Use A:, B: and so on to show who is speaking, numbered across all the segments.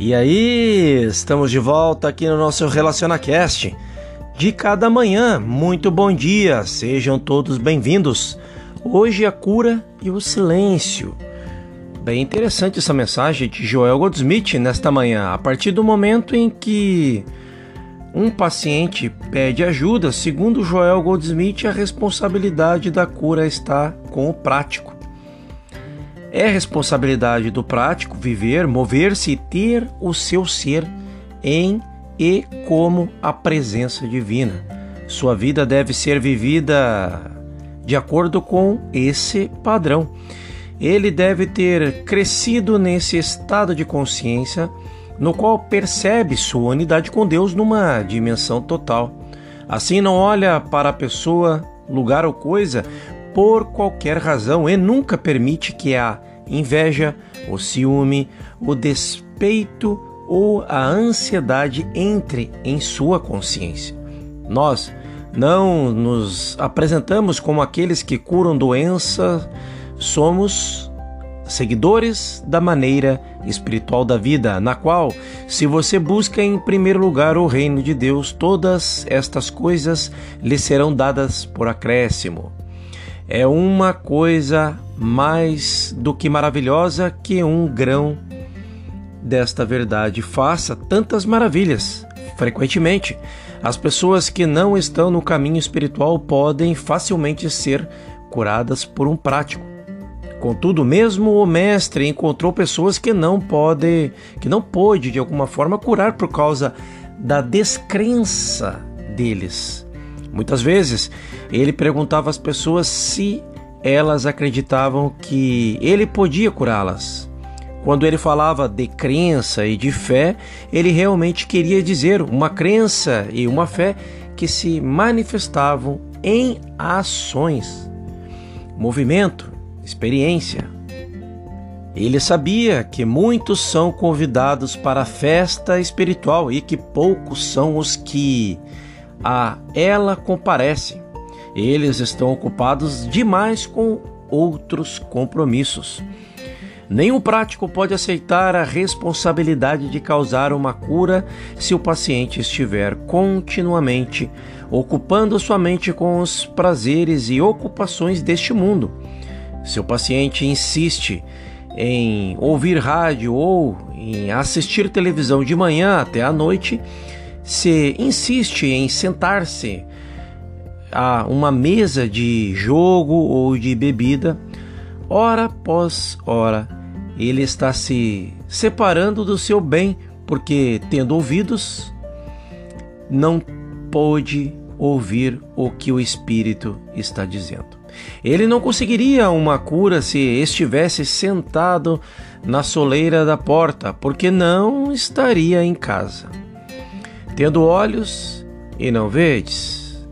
A: E aí, estamos de volta aqui no nosso RelacionaCast. De cada manhã, muito bom dia, sejam todos bem-vindos. Hoje a cura e o silêncio. Bem interessante essa mensagem de Joel Goldsmith nesta manhã. A partir do momento em que um paciente pede ajuda, segundo Joel Goldsmith, a responsabilidade da cura está com o prático. É responsabilidade do prático viver, mover-se e ter o seu ser em e como a presença divina. Sua vida deve ser vivida de acordo com esse padrão. Ele deve ter crescido nesse estado de consciência no qual percebe sua unidade com Deus numa dimensão total. Assim, não olha para a pessoa, lugar ou coisa por qualquer razão e nunca permite que a inveja, o ciúme, o despeito ou a ansiedade entre em sua consciência. Nós não nos apresentamos como aqueles que curam doença, somos seguidores da maneira espiritual da vida, na qual, se você busca em primeiro lugar o reino de Deus, todas estas coisas lhe serão dadas por acréscimo é uma coisa mais do que maravilhosa que um grão desta verdade faça tantas maravilhas. Frequentemente, as pessoas que não estão no caminho espiritual podem facilmente ser curadas por um prático. Contudo, mesmo o mestre encontrou pessoas que não pode, que não pôde de alguma forma curar por causa da descrença deles. Muitas vezes ele perguntava às pessoas se elas acreditavam que ele podia curá-las. Quando ele falava de crença e de fé, ele realmente queria dizer uma crença e uma fé que se manifestavam em ações, movimento, experiência. Ele sabia que muitos são convidados para a festa espiritual e que poucos são os que a ela comparecem. Eles estão ocupados demais com outros compromissos. Nenhum prático pode aceitar a responsabilidade de causar uma cura se o paciente estiver continuamente ocupando sua mente com os prazeres e ocupações deste mundo. Se o paciente insiste em ouvir rádio ou em assistir televisão de manhã até à noite, se insiste em sentar-se a uma mesa de jogo ou de bebida, hora após hora, ele está se separando do seu bem, porque, tendo ouvidos, não pôde ouvir o que o Espírito está dizendo. Ele não conseguiria uma cura se estivesse sentado na soleira da porta, porque não estaria em casa tendo olhos e não vedes,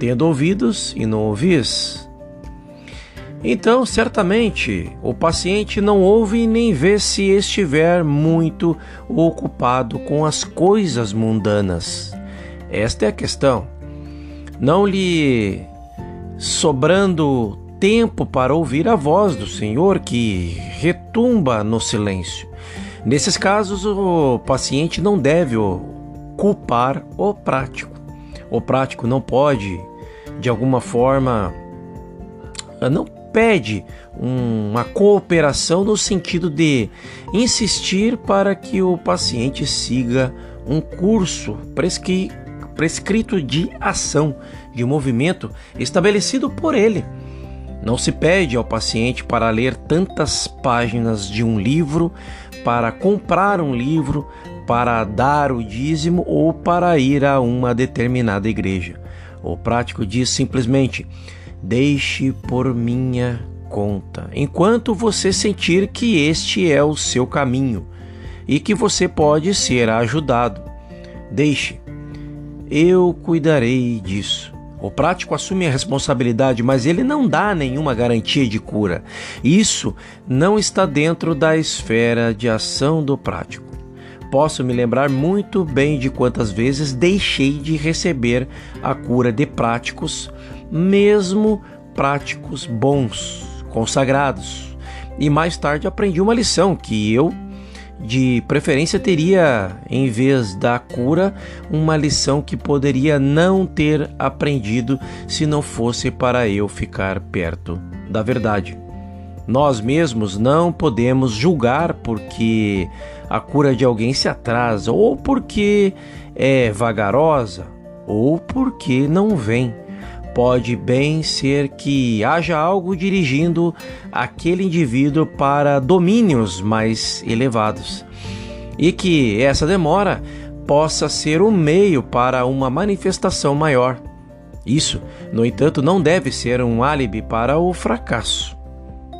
A: tendo ouvidos e não ouvis. Então, certamente, o paciente não ouve nem vê se estiver muito ocupado com as coisas mundanas. Esta é a questão. Não lhe sobrando tempo para ouvir a voz do Senhor que retumba no silêncio. Nesses casos, o paciente não deve culpar o prático. O prático não pode, de alguma forma, não pede uma cooperação no sentido de insistir para que o paciente siga um curso prescri prescrito de ação, de movimento estabelecido por ele. Não se pede ao paciente para ler tantas páginas de um livro, para comprar um livro, para dar o dízimo ou para ir a uma determinada igreja. O prático diz simplesmente: deixe por minha conta, enquanto você sentir que este é o seu caminho e que você pode ser ajudado. Deixe, eu cuidarei disso. O prático assume a responsabilidade, mas ele não dá nenhuma garantia de cura. Isso não está dentro da esfera de ação do prático posso me lembrar muito bem de quantas vezes deixei de receber a cura de práticos, mesmo práticos bons, consagrados. E mais tarde aprendi uma lição que eu de preferência teria, em vez da cura, uma lição que poderia não ter aprendido se não fosse para eu ficar perto da verdade. Nós mesmos não podemos julgar porque a cura de alguém se atrasa, ou porque é vagarosa, ou porque não vem. Pode bem ser que haja algo dirigindo aquele indivíduo para domínios mais elevados e que essa demora possa ser o um meio para uma manifestação maior. Isso, no entanto, não deve ser um álibi para o fracasso.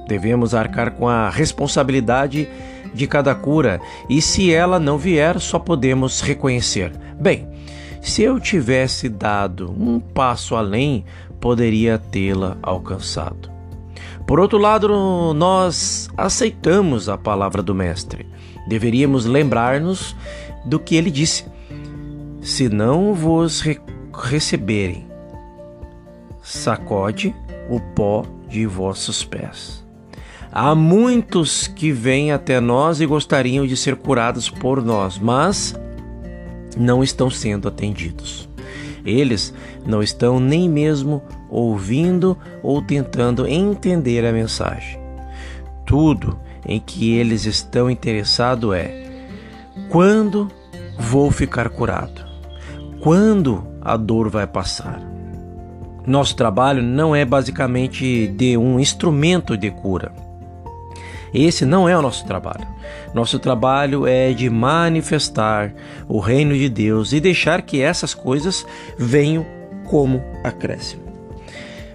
A: Devemos arcar com a responsabilidade de cada cura e, se ela não vier, só podemos reconhecer: bem, se eu tivesse dado um passo além, poderia tê-la alcançado. Por outro lado, nós aceitamos a palavra do Mestre. Deveríamos lembrar-nos do que ele disse: Se não vos re receberem, sacode o pó de vossos pés. Há muitos que vêm até nós e gostariam de ser curados por nós, mas não estão sendo atendidos. Eles não estão nem mesmo ouvindo ou tentando entender a mensagem. Tudo em que eles estão interessados é: quando vou ficar curado? Quando a dor vai passar? Nosso trabalho não é basicamente de um instrumento de cura esse não é o nosso trabalho. Nosso trabalho é de manifestar o reino de Deus e deixar que essas coisas venham como acréscimo.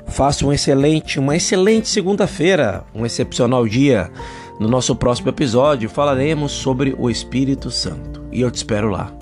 A: Faça um excelente, uma excelente segunda-feira, um excepcional dia. No nosso próximo episódio falaremos sobre o Espírito Santo e eu te espero lá.